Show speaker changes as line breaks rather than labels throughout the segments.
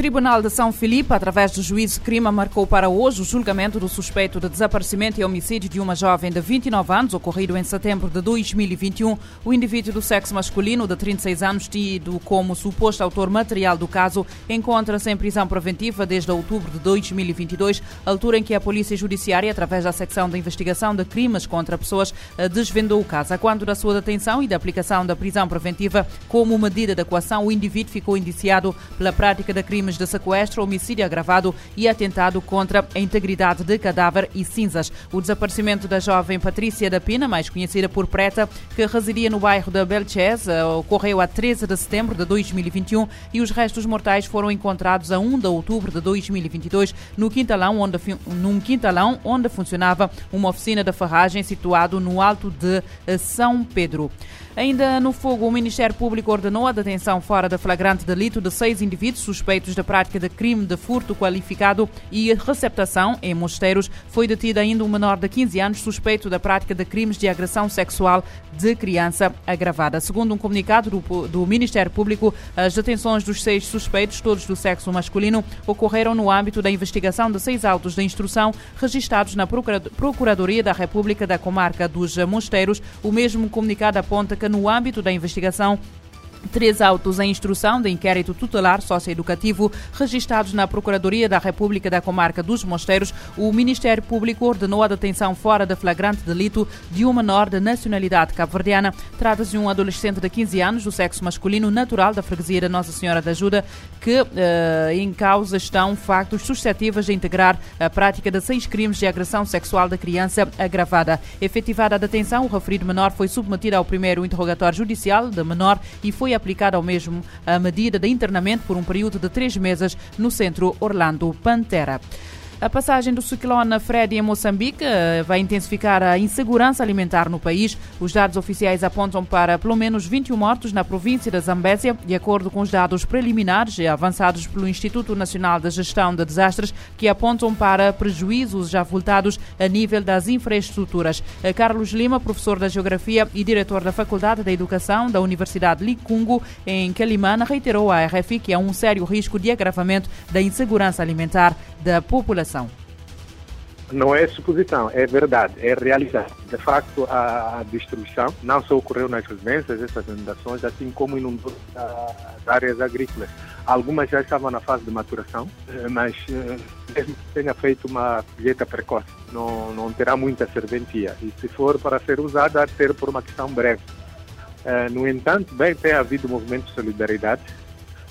Tribunal de São Filipe, através do juiz Crima, marcou para hoje o julgamento do suspeito de desaparecimento e homicídio de uma jovem de 29 anos, ocorrido em setembro de 2021. O indivíduo do sexo masculino, de 36 anos, tido como suposto autor material do caso, encontra-se em prisão preventiva desde outubro de 2022, altura em que a Polícia Judiciária, através da secção de investigação de crimes contra pessoas, eh, desvendou o caso. A quando da sua detenção e da aplicação da prisão preventiva como medida de coação, o indivíduo ficou indiciado pela prática da crimes de sequestro, homicídio agravado e atentado contra a integridade de cadáver e cinzas. O desaparecimento da jovem Patrícia da Pina, mais conhecida por Preta, que residia no bairro da Belchés, ocorreu a 13 de setembro de 2021 e os restos mortais foram encontrados a 1 de outubro de 2022 no quintalão onde, num quintalão onde funcionava uma oficina de ferragem situado no alto de eh, São Pedro. Ainda no fogo, o Ministério Público ordenou a detenção fora de flagrante delito de seis indivíduos suspeitos da prática de crime de furto qualificado e receptação em mosteiros. Foi detido ainda um menor de 15 anos suspeito da prática de crimes de agressão sexual de criança agravada. Segundo um comunicado do, do Ministério Público, as detenções dos seis suspeitos, todos do sexo masculino, ocorreram no âmbito da investigação de seis autos de instrução registrados na Procuradoria da República da Comarca dos Mosteiros. O mesmo comunicado aponta que no âmbito da investigação Três autos em instrução de inquérito tutelar socioeducativo registrados na Procuradoria da República da Comarca dos Mosteiros, o Ministério Público ordenou a detenção fora de flagrante delito de um menor de nacionalidade cabo-verdiana. Trata-se de um adolescente de 15 anos, do sexo masculino, natural da freguesia da Nossa Senhora da Ajuda, que eh, em causa estão factos suscetíveis de integrar a prática de seis crimes de agressão sexual da criança agravada. Efetivada a detenção, o referido menor foi submetido ao primeiro interrogatório judicial de menor e foi foi aplicada ao mesmo a medida de internamento por um período de três meses no centro Orlando Pantera. A passagem do ciclone Freddy em Moçambique eh, vai intensificar a insegurança alimentar no país. Os dados oficiais apontam para pelo menos 21 mortos na província da Zambésia, de acordo com os dados preliminares avançados pelo Instituto Nacional de Gestão de Desastres, que apontam para prejuízos já voltados a nível das infraestruturas. Eh, Carlos Lima, professor da Geografia e diretor da Faculdade da Educação da Universidade Licungo, em Calimana, reiterou à RFI que há um sério risco de agravamento da insegurança alimentar da população.
Não é suposição, é verdade, é realidade. De facto, a, destruição não só ocorreu nas residências, essas inundações, assim como inundou as áreas agrícolas. Algumas já estavam na fase de maturação, eh, mas eh, mesmo que tenha feito uma colheita precoce, não, não terá muita serventia. E se for para ser usada, há de ser por uma questão breve. Eh, no entanto, bem, tem havido movimento de solidariedade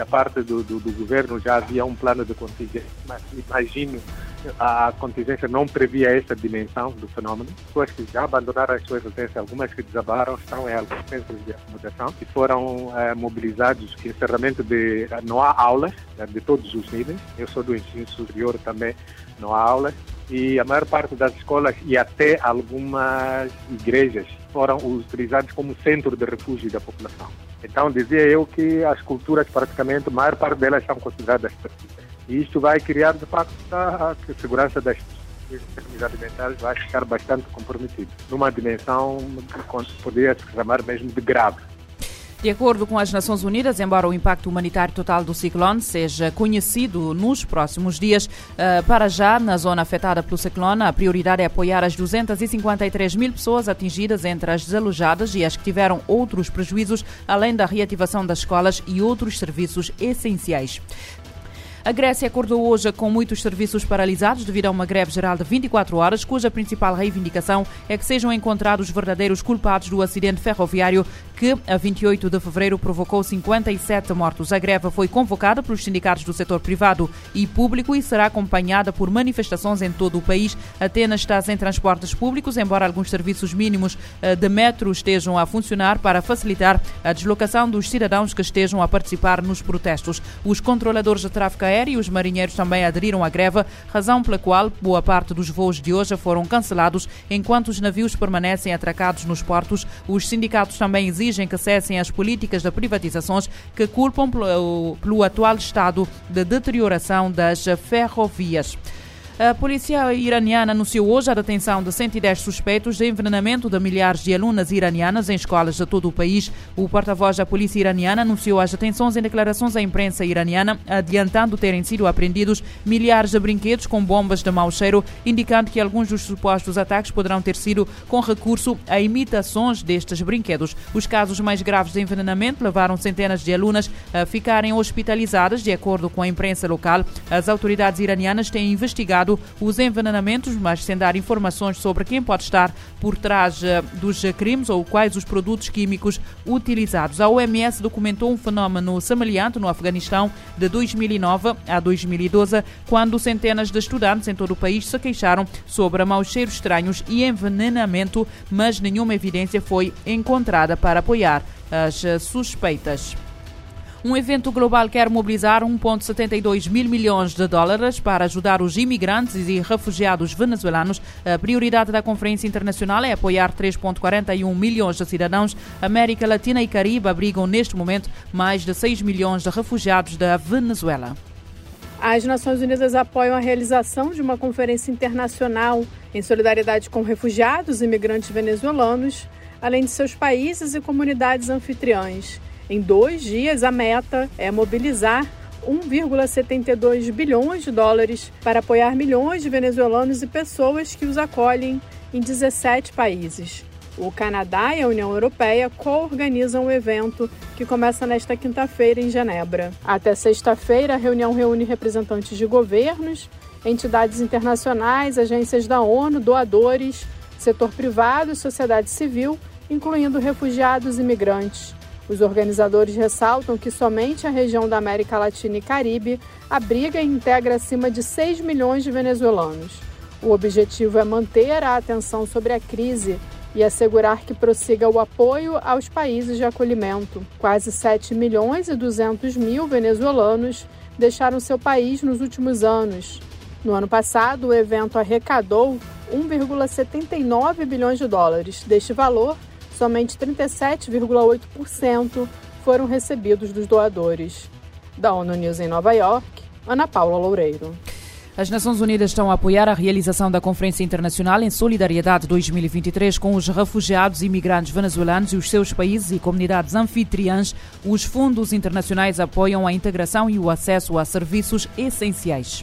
da parte do, do, do, governo já havia um plano de contingência, mas imagino a contingência não previa essa dimensão do fenômeno. Pessoas que já abandonaram as suas residências, algumas que desabaram, estão em alguns centros de acomodação e foram é, mobilizados. Encerramento de. Não há aulas né, de todos os níveis. Eu sou do ensino superior também, não há aulas. E a maior parte das escolas e até algumas igrejas foram utilizados como centro de refúgio da população. Então, dizia eu que as culturas, praticamente, a maior parte delas são consideradas perdidas. E isto vai criar, de facto, a, segurança das termos alimentares vai ficar bastante comprometido, numa dimensão que poderia se chamar mesmo de grave.
De acordo com as Nações Unidas, embora o impacto humanitário total do ciclone seja conhecido nos próximos dias, eh, para já, na zona afetada pelo ciclone, a prioridade é apoiar as 253 mil pessoas atingidas entre as desalojadas e as que tiveram outros prejuízos, além da reativação das escolas e outros serviços essenciais. A Grécia acordou hoje com muitos serviços paralisados devido a uma greve geral de 24 horas, cuja principal reivindicação é que sejam encontrados os verdadeiros culpados do acidente ferroviário que, a 28 de fevereiro, provocou 57 mortos. A greve foi convocada pelos sindicatos do setor privado e público e será acompanhada por manifestações em todo o país. Atenas está sem transportes públicos, embora alguns serviços mínimos eh, de metro estejam a funcionar para facilitar a deslocação dos cidadãos que estejam a participar nos protestos. Os controladores de tráfego aéreo e os marinheiros também aderiram à greve, razão pela qual boa parte dos voos de hoje foram cancelados, enquanto os navios permanecem atracados nos portos. Os sindicatos também exigem exigem que cessem as políticas de privatizações que culpam pelo, pelo atual estado de deterioração das ferrovias. A polícia iraniana anunciou hoje a detenção de 110 suspeitos de envenenamento de milhares de alunas iranianas em escolas de todo o país. O porta-voz da polícia iraniana anunciou as detenções em declarações à imprensa iraniana, adiantando terem sido apreendidos milhares de brinquedos com bombas de mau cheiro, indicando que alguns dos supostos ataques poderão ter sido com recurso a imitações destes brinquedos. Os casos mais graves de envenenamento levaram centenas de alunas a ficarem hospitalizadas, de acordo com a imprensa local. As autoridades iranianas têm investigado os envenenamentos, mas sem dar informações sobre quem pode estar por trás eh, dos crimes ou quais os produtos químicos utilizados. A OMS documentou um fenômeno semelhante no Afeganistão de 2009 a 2012, quando centenas de estudantes em todo o país se queixaram sobre maus cheiros estranhos e envenenamento, mas nenhuma evidência foi encontrada para apoiar as suspeitas. Um evento global quer mobilizar 1,72 mil milhões de dólares para ajudar os imigrantes e refugiados venezuelanos. A prioridade da Conferência Internacional é apoiar 3,41 milhões de cidadãos. América Latina e Caribe abrigam neste momento mais de 6 milhões de refugiados da Venezuela.
As Nações Unidas apoiam a realização de uma conferência internacional em solidariedade com refugiados e imigrantes venezuelanos, além de seus países e comunidades anfitriãs. Em dois dias, a meta é mobilizar 1,72 bilhões de dólares para apoiar milhões de venezuelanos e pessoas que os acolhem em 17 países. O Canadá e a União Europeia co-organizam o evento que começa nesta quinta-feira em Genebra. Até sexta-feira, a reunião reúne representantes de governos, entidades internacionais, agências da ONU, doadores, setor privado e sociedade civil, incluindo refugiados e migrantes. Os organizadores ressaltam que somente a região da América Latina e Caribe abriga e integra acima de 6 milhões de venezuelanos. O objetivo é manter a atenção sobre a crise e assegurar que prossiga o apoio aos países de acolhimento. Quase 7 milhões e 200 mil venezuelanos deixaram seu país nos últimos anos. No ano passado, o evento arrecadou 1,79 bilhões de dólares. Deste valor, somente 37,8% foram recebidos dos doadores. Da ONU News em Nova York, Ana Paula Loureiro.
As Nações Unidas estão a apoiar a realização da Conferência Internacional em Solidariedade 2023 com os refugiados e imigrantes venezuelanos e os seus países e comunidades anfitriãs. Os fundos internacionais apoiam a integração e o acesso a serviços essenciais.